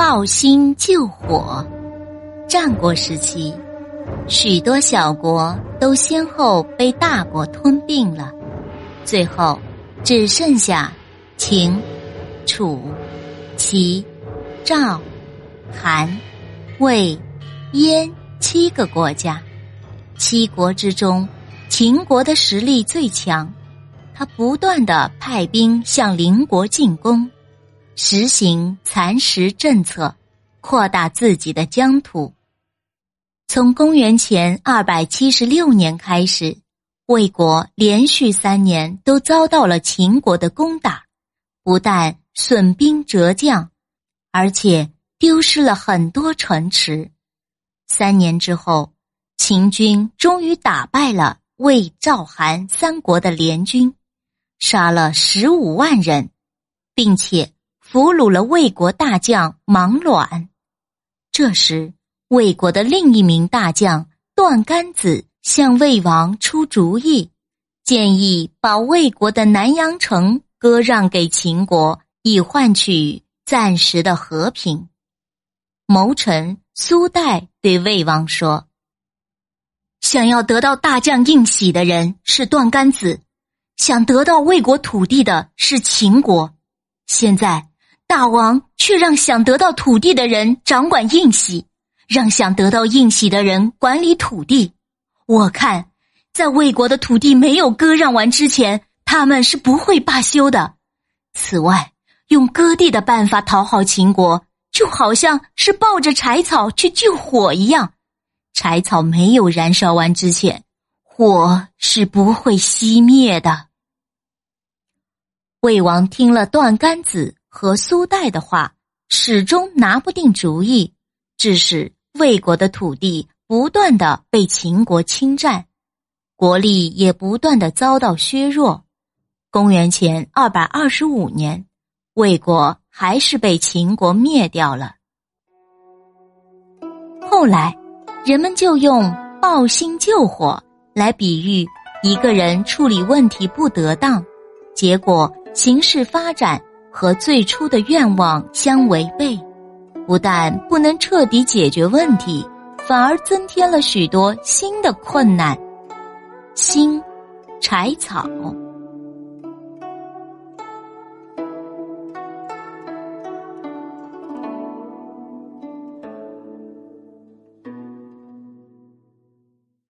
抱薪救火。战国时期，许多小国都先后被大国吞并了，最后只剩下秦、楚、齐、赵、韩、魏、燕七个国家。七国之中，秦国的实力最强，他不断的派兵向邻国进攻，实行蚕食政策，扩大自己的疆土。从公元前二百七十六年开始，魏国连续三年都遭到了秦国的攻打，不但损兵折将，而且丢失了很多城池。三年之后。秦军终于打败了魏、赵、韩三国的联军，杀了十五万人，并且俘虏了魏国大将芒卵。这时，魏国的另一名大将段干子向魏王出主意，建议把魏国的南阳城割让给秦国，以换取暂时的和平。谋臣苏代对魏王说。想要得到大将应喜的人是段干子，想得到魏国土地的是秦国。现在大王却让想得到土地的人掌管印玺，让想得到印玺的人管理土地。我看，在魏国的土地没有割让完之前，他们是不会罢休的。此外，用割地的办法讨好秦国，就好像是抱着柴草去救火一样。柴草没有燃烧完之前，火是不会熄灭的。魏王听了段干子和苏代的话，始终拿不定主意，致使魏国的土地不断的被秦国侵占，国力也不断的遭到削弱。公元前二百二十五年，魏国还是被秦国灭掉了。后来。人们就用“抱薪救火”来比喻一个人处理问题不得当，结果形势发展和最初的愿望相违背，不但不能彻底解决问题，反而增添了许多新的困难。新，柴草。